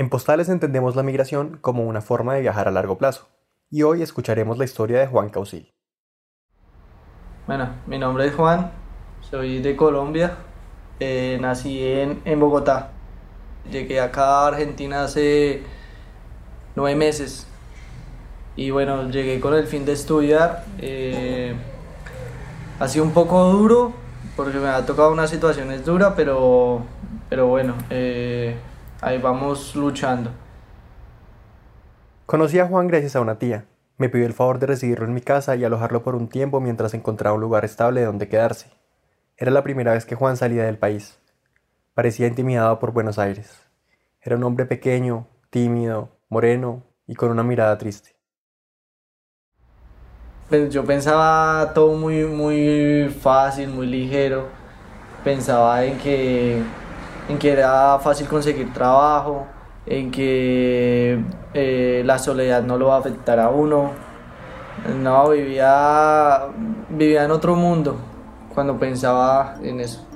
En Postales entendemos la migración como una forma de viajar a largo plazo, y hoy escucharemos la historia de Juan Causil. Bueno, mi nombre es Juan, soy de Colombia, eh, nací en, Bogotá. Llegué acá a Argentina hace nueve meses y bueno, llegué con el fin de estudiar. Eh, ha sido un poco duro porque me ha tocado una situación es dura, pero, pero bueno, eh, ahí vamos luchando. Conocí a Juan gracias a una tía. Me pidió el favor de recibirlo en mi casa y alojarlo por un tiempo mientras encontraba un lugar estable donde quedarse. Era la primera vez que Juan salía del país. Parecía intimidado por Buenos Aires. Era un hombre pequeño, tímido, moreno y con una mirada triste. Pues yo pensaba todo muy, muy fácil, muy ligero. Pensaba en que, en que era fácil conseguir trabajo, en que eh, la soledad no lo va a afectar a uno. No, vivía, vivía en otro mundo cuando pensaba en eso.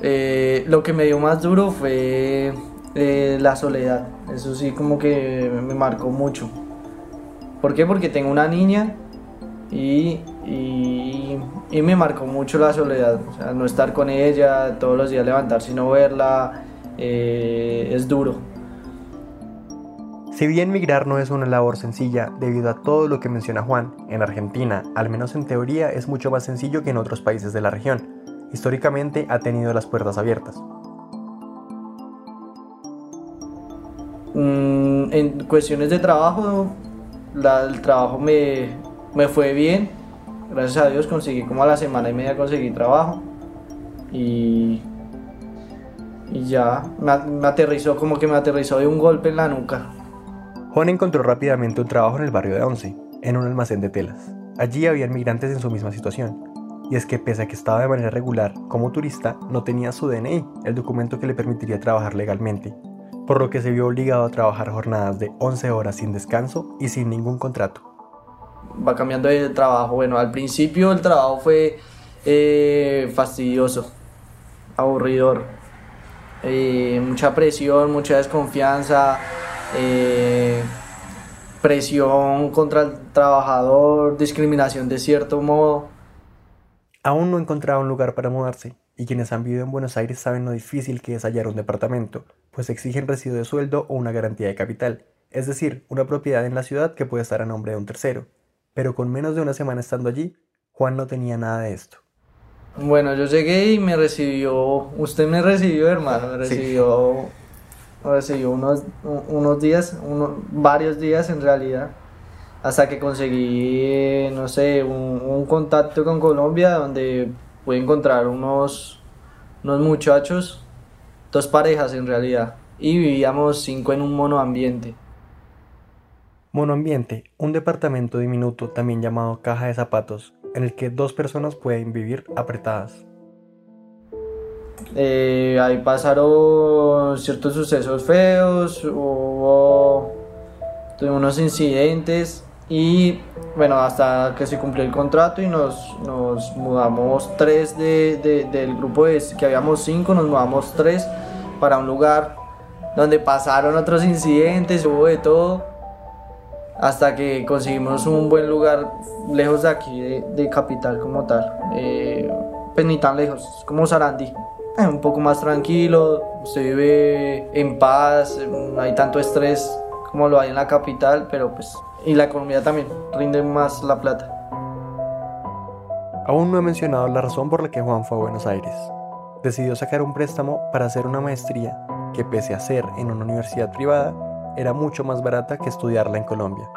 Eh, lo que me dio más duro fue eh, la soledad. Eso sí, como que me marcó mucho. ¿Por qué? Porque tengo una niña y, y, y, me marcó mucho la soledad. O sea, no estar con ella, todos los días levantarse y no verla, eh, es duro. Si bien migrar no es una labor sencilla debido a todo lo que menciona Juan, en Argentina, al menos en teoría, es mucho más sencillo que en otros países de la región. Históricamente ha tenido las puertas abiertas. Mm, en cuestiones de trabajo, la, el trabajo me, me fue bien. Gracias a Dios conseguí como a la semana y media conseguí trabajo. Y, y ya me, aterrizó, como que me aterrizó de un golpe en la nuca. Juan encontró rápidamente un trabajo en el barrio de Once, en un almacén de telas. Allí había migrantes en su misma situación, y es que pese a que estaba de manera regular como turista, no tenía su DNI, el documento que le permitiría trabajar legalmente, por lo que se vio obligado a trabajar jornadas de 11 horas sin descanso y sin ningún contrato. Va cambiando de trabajo, bueno, al principio el trabajo fue eh, fastidioso, aburridor, eh, mucha presión, mucha desconfianza, eh, presión contra el trabajador, discriminación de cierto modo. Aún no encontraba un lugar para mudarse, y quienes han vivido en Buenos Aires saben lo difícil que es hallar un departamento, pues exigen residuo de sueldo o una garantía de capital, es decir, una propiedad en la ciudad que puede estar a nombre de un tercero. Pero con menos de una semana estando allí, Juan no tenía nada de esto. Bueno, yo llegué y me recibió, usted me recibió, hermano, me recibió, sí. me recibió unos, unos días, unos, varios días en realidad, hasta que conseguí, no sé, un, un contacto con Colombia donde pude encontrar unos, unos muchachos, dos parejas en realidad, y vivíamos cinco en un monoambiente. Monoambiente, un departamento diminuto también llamado caja de zapatos, en el que dos personas pueden vivir apretadas. Eh, ahí pasaron ciertos sucesos feos, hubo unos incidentes y bueno, hasta que se cumplió el contrato y nos, nos mudamos tres de, de, del grupo de, que habíamos cinco, nos mudamos tres para un lugar donde pasaron otros incidentes, hubo de todo, hasta que conseguimos un buen lugar lejos de aquí, de, de capital como tal, eh, pues ni tan lejos, como Sarandí, eh, un poco más tranquilo, se vive en paz, no hay tanto estrés como lo hay en la capital, pero pues y la economía también rinde más la plata. Aún no he mencionado la razón por la que Juan fue a Buenos Aires. decidió sacar un préstamo para hacer una maestría que pese a ser en una universidad privada, era mucho más barata que estudiarla en Colombia.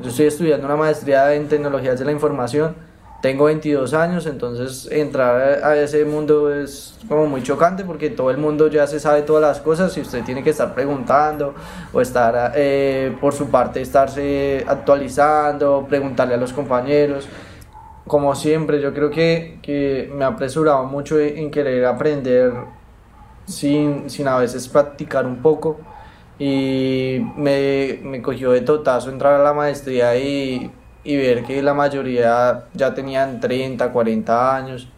Yo estoy estudiando una maestría en tecnologías de la información, tengo 22 años, entonces entrar a ese mundo es como muy chocante porque todo el mundo ya se sabe todas las cosas y usted tiene que estar preguntando o estar eh, por su parte estarse actualizando, preguntarle a los compañeros. Como siempre, yo creo que, que me ha apresurado mucho en querer aprender sin, sin a veces practicar un poco y me, me cogió de totazo entrar a la maestría y, y, ver que la mayoría ya tenían 30, 40 años,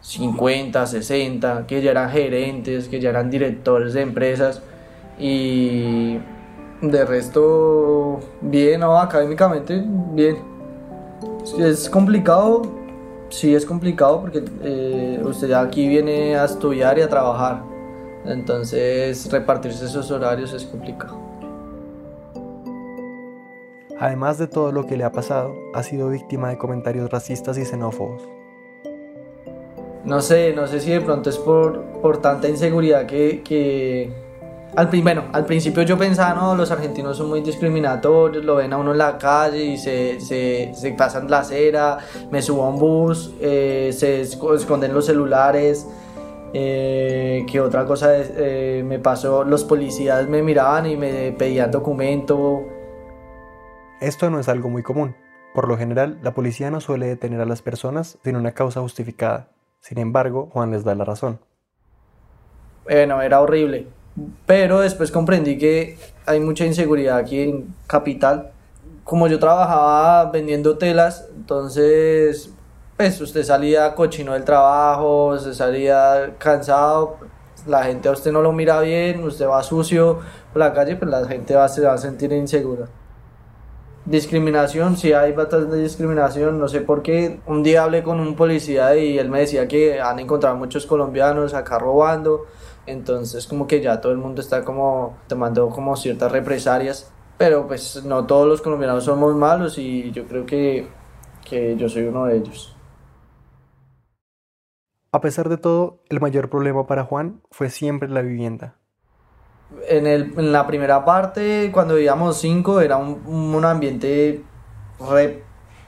50, 60, que ya eran gerentes, que ya eran directores de empresas y de resto bien, ¿no? académicamente bien. Es complicado, sí es complicado porque eh, usted aquí viene a estudiar y a trabajar entonces repartirse esos horarios es complicado. Además de todo lo que le ha pasado, ha sido víctima de comentarios racistas y xenófobos. No sé, no sé si de pronto es por, por tanta inseguridad que, que... Al, bueno, al principio yo pensaba, no, los argentinos son muy discriminatorios, lo ven a uno en la calle y se, se, se pasan la acera, me subo a un bus, eh, se esconden los celulares, eh, que otra cosa eh, me pasó, los policías me miraban y me pedían documento. Esto no es algo muy común. Por lo general, la policía no suele detener a las personas sin una causa justificada. Sin embargo, Juan les da la razón. Bueno, era horrible. Pero después comprendí que hay mucha inseguridad aquí en Capital. Como yo trabajaba vendiendo telas, entonces pues usted salía cochino del trabajo, se salía cansado, la gente a usted no lo mira bien, usted va sucio por la calle, pues la gente va, se va a sentir insegura. Discriminación, si hay de discriminación, no sé por qué. Un día hablé con un policía y él me decía que han encontrado muchos colombianos acá robando, entonces como que ya todo el mundo está como tomando como ciertas represalias, pero pues no todos los colombianos somos malos y yo creo que, que yo soy uno de ellos. A pesar de todo, el mayor problema para Juan fue siempre la vivienda. En, la primera parte, cuando vivíamos cinco, era un, ambiente re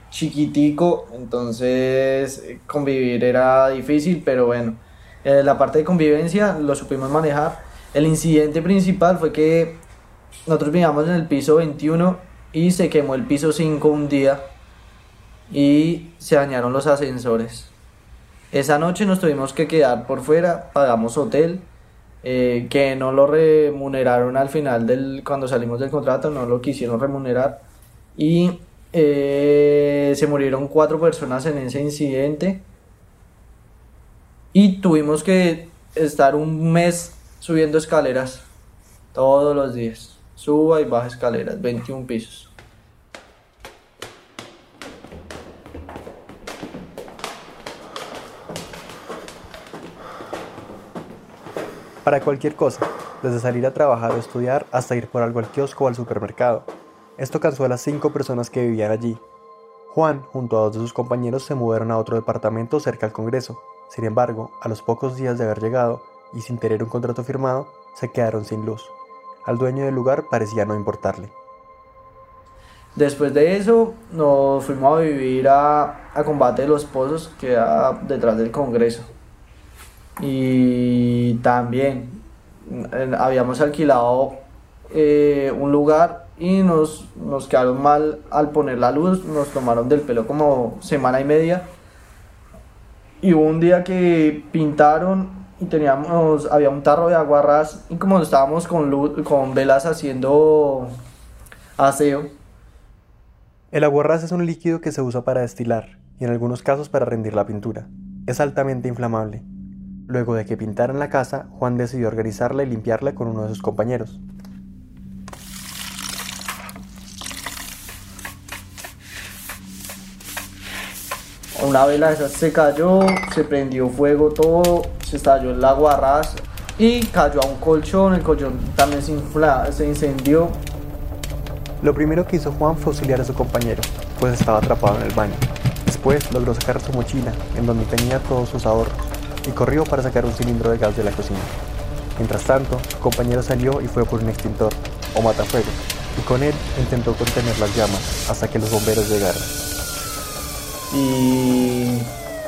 chiquitico, entonces convivir era difícil, pero bueno, eh, la parte de convivencia lo supimos manejar. El incidente principal fue que nosotros vivíamos en el piso 21 y se quemó el piso 5 un día y se dañaron los ascensores. Esa noche nos tuvimos que quedar por fuera, pagamos hotel, eh, que no lo remuneraron al final del cuando salimos del contrato, no lo quisieron remunerar. Y eh, se murieron cuatro personas en ese incidente. Y tuvimos que estar un mes subiendo escaleras todos los días, suba y baja escaleras, 21 pisos. Para cualquier cosa, desde salir a trabajar o estudiar hasta ir por algo al kiosco o al supermercado. Esto cansó a las cinco personas que vivían allí. Juan, junto a dos de sus compañeros, se mudaron a otro departamento cerca al Congreso. Sin embargo, a los pocos días de haber llegado y sin tener un contrato firmado, se quedaron sin luz. Al dueño del lugar parecía no importarle. Después de eso, nos fuimos a vivir a, a Combate de los Pozos, que era detrás del Congreso. Y también habíamos alquilado eh, un lugar y nos, nos quedaron mal al poner la luz, nos tomaron del pelo como semana y media. Y hubo un día que pintaron y teníamos, había un tarro de aguarrás y como estábamos con, luz, con velas haciendo aseo. El aguarrás es un líquido que se usa para destilar y en algunos casos para rendir la pintura. Es altamente inflamable. Luego de que pintaran la casa, Juan decidió organizarla y limpiarla con uno de sus compañeros. Una vela esa se cayó, se prendió fuego todo, se estalló el agua ras y cayó a un colchón, el colchón también se, se incendió. Lo primero que hizo Juan fue auxiliar a su compañero, pues estaba atrapado en el baño. Después logró sacar su mochila, en donde tenía todos sus ahorros y corrió para sacar un cilindro de gas de la cocina. Mientras tanto, su compañero salió y fue por un extintor, o matafuego, y con él intentó contener las llamas hasta que los bomberos llegaron. Y,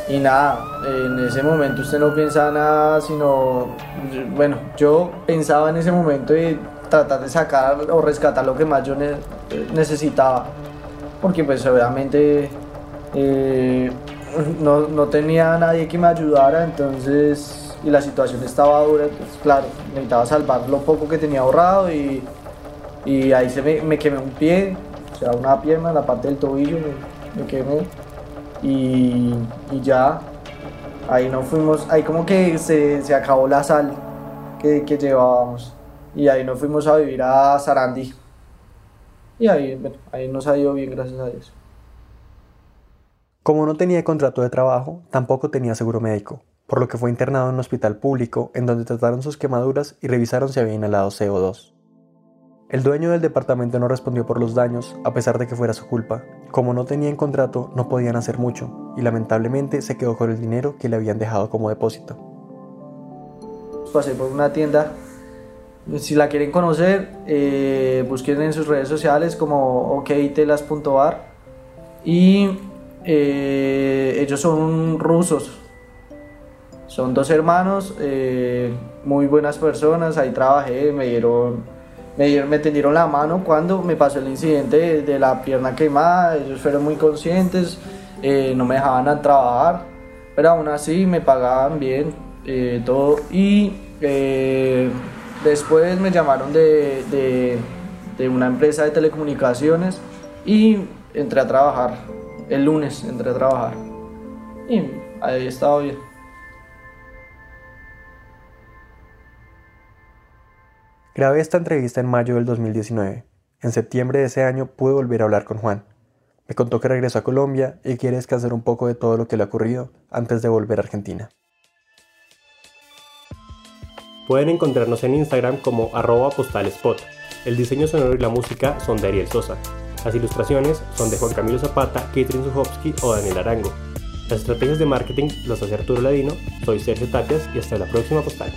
y nada, en ese momento usted no piensa nada, sino, bueno, yo pensaba en ese momento de tratar de sacar o rescatar lo que más yo necesitaba, porque pues obviamente eh, no, no tenía nadie que me ayudara, entonces y la situación estaba dura, pues claro, necesitaba salvar lo poco que tenía ahorrado y, y ahí se me, quemé un pie, o sea, una pierna, la parte del tobillo me, me quemé y, y, ya, ahí no fuimos, ahí como que se, se acabó la sal que, que, llevábamos y ahí nos fuimos a vivir a Sarandí y ahí, ahí nos ha ido bien, gracias a Dios. Como no tenía contrato de trabajo, tampoco tenía seguro médico por lo que fue internado en un hospital público en donde trataron sus quemaduras y revisaron si había inhalado CO2. El dueño del departamento no respondió por los daños, a pesar de que fuera su culpa. Como no tenían contrato, no podían hacer mucho, y lamentablemente se quedó con el dinero que le habían dejado como depósito. Pasé por una tienda. Si la quieren conocer, eh, busquen en sus redes sociales como oktelas.bar. Y eh, ellos son rusos, son dos hermanos, eh, muy buenas personas, ahí trabajé, me dieron, me dieron, me tendieron la mano cuando me pasó el incidente de, la pierna quemada, ellos fueron muy conscientes, eh, no me dejaban trabajar, pero aún así me pagaban bien todo. Y después me llamaron de, de, de una empresa de telecomunicaciones y entré a trabajar, el lunes entré a trabajar y ahí estaba bien. Grabé esta entrevista en mayo del 2019. En septiembre de ese año pude volver a hablar con Juan. Me contó que regresó a Colombia y quiere descansar un poco de todo lo que le ha ocurrido antes de volver a Argentina. Pueden encontrarnos en Instagram como arroba postalespot. El diseño sonoro y la música son de Ariel Sosa. Las ilustraciones son de Juan Camilo Zapata, Katrin Zuchowski o Daniel Arango. Las estrategias de marketing las hace Arturo Ladino. Soy Sergio Tapias y hasta la próxima postal.